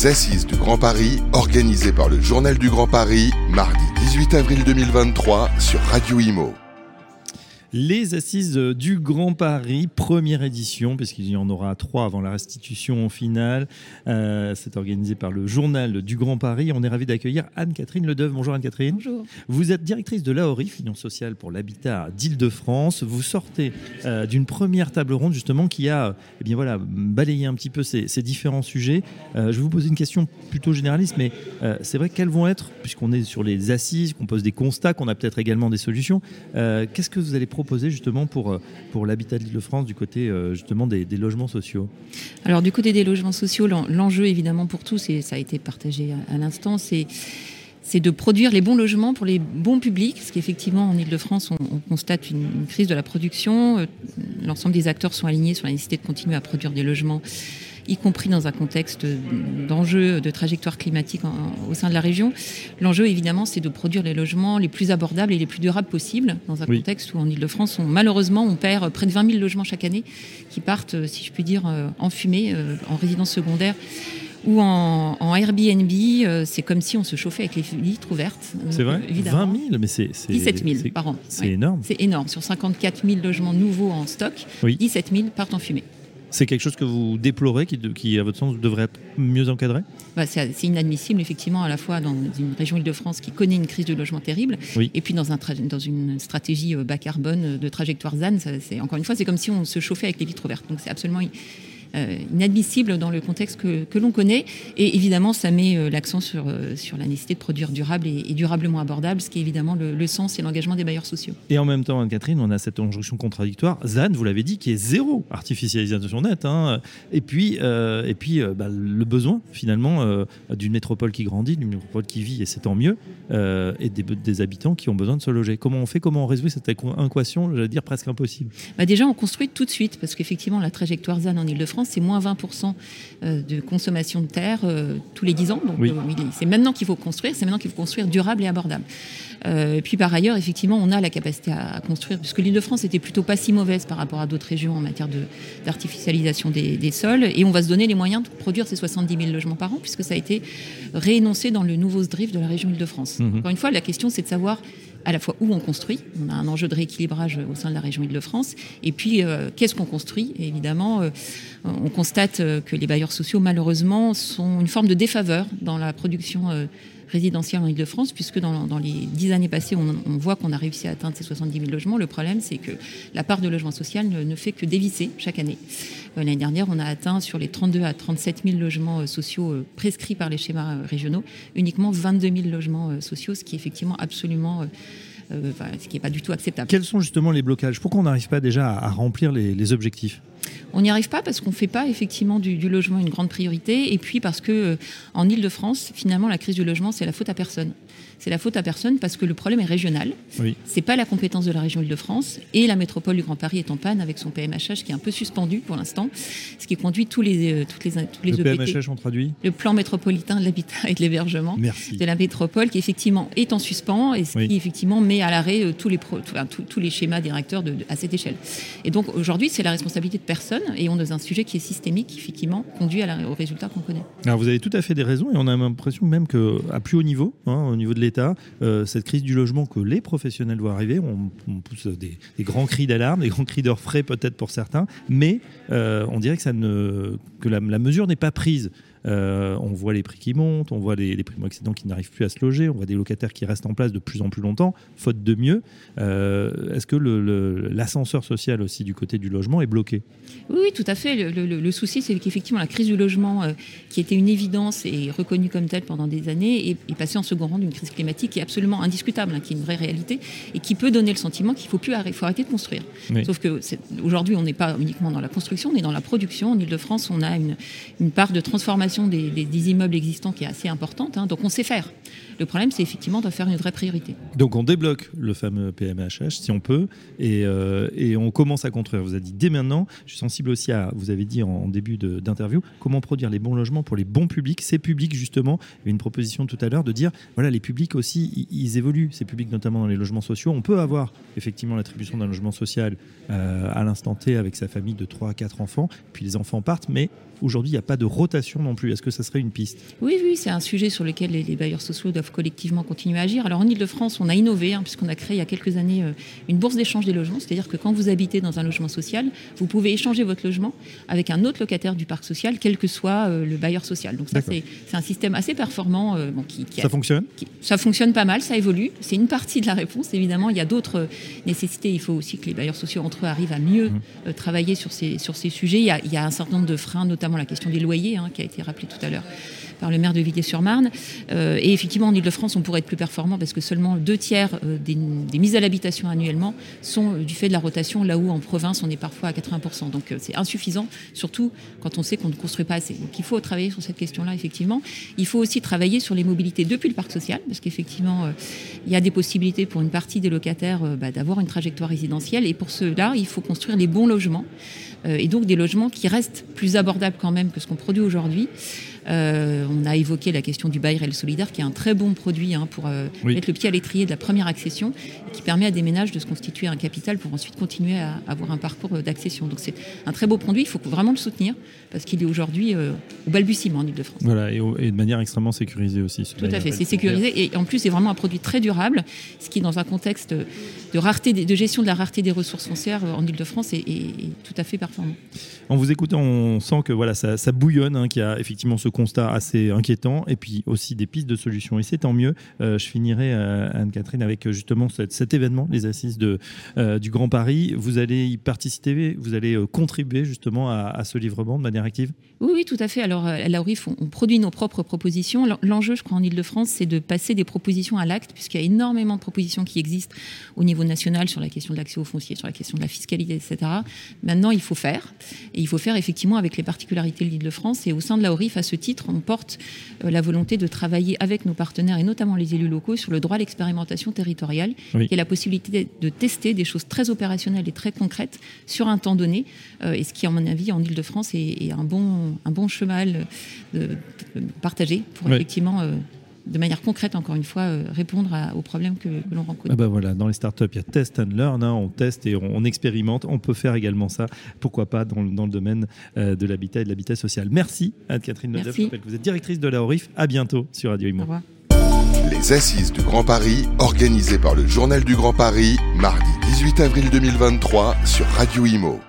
les Assises du Grand Paris, organisées par le Journal du Grand Paris, mardi 18 avril 2023 sur Radio Imo. Les assises du Grand Paris, première édition, puisqu'il y en aura trois avant la restitution finale. Euh, c'est organisé par le Journal du Grand Paris. On est ravi d'accueillir Anne-Catherine Ledeuve. Bonjour Anne-Catherine. Bonjour. Vous êtes directrice de l'AORI, Union sociale pour l'habitat d'Île-de-France. Vous sortez euh, d'une première table ronde justement qui a eh bien voilà, balayé un petit peu ces, ces différents sujets. Euh, je vais vous poser une question plutôt généraliste, mais euh, c'est vrai quelles vont être, puisqu'on est sur les assises, qu'on pose des constats, qu'on a peut-être également des solutions, qu'est-ce que vous allez proposer justement pour, euh, pour l'habitat d'Île-de-France du côté euh, justement des, logements sociaux Alors du côté des logements sociaux, l'en- l'enjeu évidemment pour tous, et ça a été partagé à, l'instant, c'est de produire les bons logements pour les bons publics, parce qu'effectivement en Ile-de-France, on, on constate une, une crise de la production. Euh, L'ensemble des acteurs sont alignés sur la nécessité de continuer à produire des logements, y compris dans un contexte d'enjeux de trajectoire climatique en- au sein de la région. L'enjeu évidemment, c'est de produire les logements les plus abordables et les plus durables possibles, dans un Oui. contexte où en Ile-de-France, on- malheureusement, on perd près de 20 000 logements chaque année qui partent, euh, si je puis dire, euh, en fumée, euh, en résidence secondaire ou en, en Airbnb. euh, C'est comme si on se chauffait avec les vitres ouvertes. euh, C'est vrai Évidemment. 20 000 Mais c'est. c'est- 17 000 c'est- par an. C'est Ouais. énorme. C'est énorme. Sur 54 000 logements nouveaux en stock, Oui. 17 000 partent en fumée. C'est quelque chose que vous déplorez, qui, à votre sens, devrait être mieux encadré? Bah, c'est inadmissible, effectivement, à la fois dans une région Île-de-France qui connaît une crise de logement terrible, Oui. et puis dans, un tra- dans une stratégie euh, bas carbone euh, de trajectoire ZAN. Ça, encore une fois, c'est comme si on se chauffait avec les vitres ouvertes. Donc c'est absolument inadmissible dans le contexte que, que l'on connaît. Et évidemment, ça met euh, l'accent sur, euh, sur la nécessité de produire durable et, et durablement abordable, ce qui est évidemment le, le sens et l'engagement des bailleurs sociaux. Et en même temps, Anne-Catherine, on a cette injonction contradictoire. ZAN, vous l'avez dit, qui est zéro artificialisation nette. hein. Et puis, euh, et puis euh, bah, le besoin, finalement, euh, d'une métropole qui grandit, d'une métropole qui vit, et c'est tant mieux, euh, et des, des habitants qui ont besoin de se loger. Comment on fait Comment on résout cette équ- équation, j'allais dire, presque impossible? Bah déjà, on construit tout de suite, parce qu'effectivement, la trajectoire ZAN en Ile-de-France, c'est moins 20% euh, de consommation de terre euh, tous les 10 ans. Donc, Oui. euh, c'est maintenant qu'il faut construire, c'est maintenant qu'il faut construire durable et abordable. Et puis, par ailleurs, effectivement, on a la capacité à, construire, puisque l'Île-de-France était plutôt pas si mauvaise par rapport à d'autres régions en matière de- d'artificialisation des, des sols. Et on va se donner les moyens de produire ces 70 000 logements par an, puisque ça a été réénoncé dans le nouveau SDRIF de la région Île-de-France. Mhm. Encore une fois, la question, c'est de savoir à la fois où on construit, on a un enjeu de rééquilibrage au sein de la région Île-de-France, et puis euh, qu'est-ce qu'on construit? Évidemment, euh, on constate euh, que les bailleurs sociaux, malheureusement, sont une forme de défaveur dans la production résidentielle en Île-de-France, puisque dans, dans les dix années passées, on, voit qu'on a réussi à atteindre ces 70 000 logements. Le problème, c'est que la part de logement social ne, fait que dévisser chaque année. Euh, L'année dernière, on a atteint sur les 32 à 37 000 logements euh, sociaux euh, prescrits par les schémas régionaux, uniquement 22 000 logements sociaux, ce qui est effectivement absolument, ce qui n'est pas du tout acceptable. Quels sont justement les blocages? Pourquoi on n'arrive pas déjà à, remplir les objectifs? On n'y arrive pas parce qu'on ne fait pas effectivement du, logement une grande priorité, et puis parce que euh, en Ile-de-France, finalement, la crise du logement, c'est la faute à personne. C'est la faute à personne parce que le problème est régional. Oui. C'est pas la compétence de la région Île-de-France et la métropole du Grand Paris est en panne avec son PMHH qui est un peu suspendu pour l'instant, ce qui conduit tous les euh, toutes les tous les Le EPT, PMHH, on traduit le plan métropolitain de l'habitat et de l'hébergement de la métropole qui effectivement est en suspens et ce Oui. qui effectivement met à l'arrêt euh, tous les pro- tous- tous les schémas directeurs de, de- à cette échelle. Et donc aujourd'hui c'est la responsabilité de personne et on est dans un sujet qui est systémique qui effectivement conduit à la- au résultat qu'on connaît. Alors vous avez tout à fait des raisons et on a l'impression même qu'à plus haut niveau, hein, au niveau de euh, cette crise du logement que les professionnels voient arriver, on, pousse des, grands cris d'alarme, des grands cris d'orfraie peut-être pour certains, mais euh, on dirait que, la mesure n'est pas prise. Euh, on voit les prix qui montent, on voit les, les primo-accédants qui n'arrivent plus à se loger, on voit des locataires qui restent en place de plus en plus longtemps, faute de mieux. Euh, Est-ce que l'ascenseur social aussi du côté du logement est bloqué? Oui, oui, tout à fait. Le, le- le souci, c'est qu'effectivement, la crise du logement, euh, qui était une évidence et reconnue comme telle pendant des années, est, est passée en second rang d'une crise climatique qui est absolument indiscutable, hein, qui est une vraie réalité et qui peut donner le sentiment qu'il faut plus arrêter, faut arrêter de construire. Oui. Sauf que aujourd'hui, on n'est pas uniquement dans la construction, on est dans la production. En Ile-de-France, on a une, une part de transformation des, immeubles existants qui est assez importante. hein, donc, on sait faire. Le problème, c'est effectivement d'en faire une vraie priorité. Donc on débloque le fameux PMHH si on peut et, euh, et on commence à construire. Vous avez dit dès maintenant, je suis sensible aussi à, vous avez dit en, en début de- d'interview, comment produire les bons logements pour les bons publics. Ces publics justement, il y a une proposition tout à l'heure de dire, voilà, les publics aussi, ils, ils évoluent, ces publics notamment dans les logements sociaux. On peut avoir effectivement l'attribution d'un logement social euh, à l'instant T avec sa famille de 3 à 4 enfants, puis les enfants partent, mais aujourd'hui il n'y a pas de rotation non plus plus. Est-ce que ça serait une piste? Oui, oui, c'est un sujet sur lequel les, bailleurs sociaux doivent collectivement continuer à agir. Alors en Ile-de-France, on a innové, hein, puisqu'on a créé il y a quelques années euh, une bourse d'échange des logements, c'est-à-dire que quand vous habitez dans un logement social, vous pouvez échanger votre logement avec un autre locataire du parc social, quel que soit euh, le bailleur social. Donc ça, c'est un système assez performant. Euh, qui, ça fonctionne? Ça fonctionne pas mal, ça évolue. C'est une partie de la réponse, évidemment. Il y a d'autres nécessités. Il faut aussi que les bailleurs sociaux entre eux arrivent à mieux mmh. travailler sur ces, sur ces sujets. Il y, a, il y, a, un certain nombre de freins, notamment la question des loyers, hein, qui a été rappelée tout à l'heure par le maire de Villiers-sur-Marne. Euh, et effectivement, en Ile-de-France, on pourrait être plus performant parce que seulement deux tiers euh, des, mises à l'habitation annuellement sont euh, du fait de la rotation, là où en province, on est parfois à 80%. Donc c'est insuffisant, surtout quand on sait qu'on ne construit pas assez. Donc il faut travailler sur cette question-là, effectivement. Il faut aussi travailler sur les mobilités depuis le parc social, parce qu'effectivement, il y a des possibilités pour une partie des locataires bah, d'avoir une trajectoire résidentielle. Et pour cela, il faut construire les bons logements. et donc des logements qui restent plus abordables quand même que ce qu'on produit aujourd'hui. Euh, on a évoqué la question du bail réel solidaire, qui est un très bon produit hein, pour euh, mettre le pied à l'étrier de la première accession, qui permet à des ménages de se constituer un capital pour ensuite continuer à avoir un parcours euh, d'accession. Donc c'est un très beau produit, il faut vraiment le soutenir, parce qu'il est aujourd'hui au balbutiement en Ile-de-France. Voilà, et, de manière extrêmement sécurisée aussi. Tout à fait, c'est sécurisé, et en plus c'est vraiment un produit très durable, ce qui dans un contexte de, rareté, de gestion de la rareté des ressources foncières en Ile-de-France est, tout à fait performant. En vous écoutant, on sent que voilà, ça, bouillonne, hein, qu'il y a effectivement ce constat assez inquiétant et puis aussi des pistes de solutions. Et c'est tant mieux. Euh, je finirai, euh, Anne-Catherine, avec euh, justement cet, événement, les assises de, du Grand Paris. Vous allez y participer, vous allez contribuer justement à, ce livrement de manière active? Oui, oui, tout à fait. Alors, à la ORIF, on, produit nos propres propositions. L'enjeu, je crois, en Ile-de-France, c'est de passer des propositions à l'acte, puisqu'il y a énormément de propositions qui existent au niveau national sur la question de l'accès aux fonciers, sur la question de la fiscalité, etc. Maintenant, il faut faire. Et il faut faire effectivement avec les particularités de l'Île-de-France. Et au sein de la ORIF, à ce titre, on porte euh, la volonté de travailler avec nos partenaires et notamment les élus locaux sur le droit à l'expérimentation territoriale, qui est la possibilité de tester des choses très opérationnelles et très concrètes sur un temps donné, euh, et ce qui, à mon avis, en Ile-de-France, est, un, bon, un bon cheval de, partagé pour effectivement euh, de manière concrète, encore une fois, euh, répondre aux problèmes que, l'on rencontre. Ah bah voilà, dans les startups, il y a test and learn, hein, on teste et on, expérimente. On peut faire également ça, pourquoi pas, dans, le domaine euh, de l'habitat et de l'habitat social. Merci Anne-Catherine Neudef. Je rappelle que vous êtes directrice de la ORIF. À bientôt sur Radio Imo. Au revoir. Les Assises du Grand Paris, organisées par le Journal du Grand Paris, mardi 18 avril 2023 sur Radio Imo.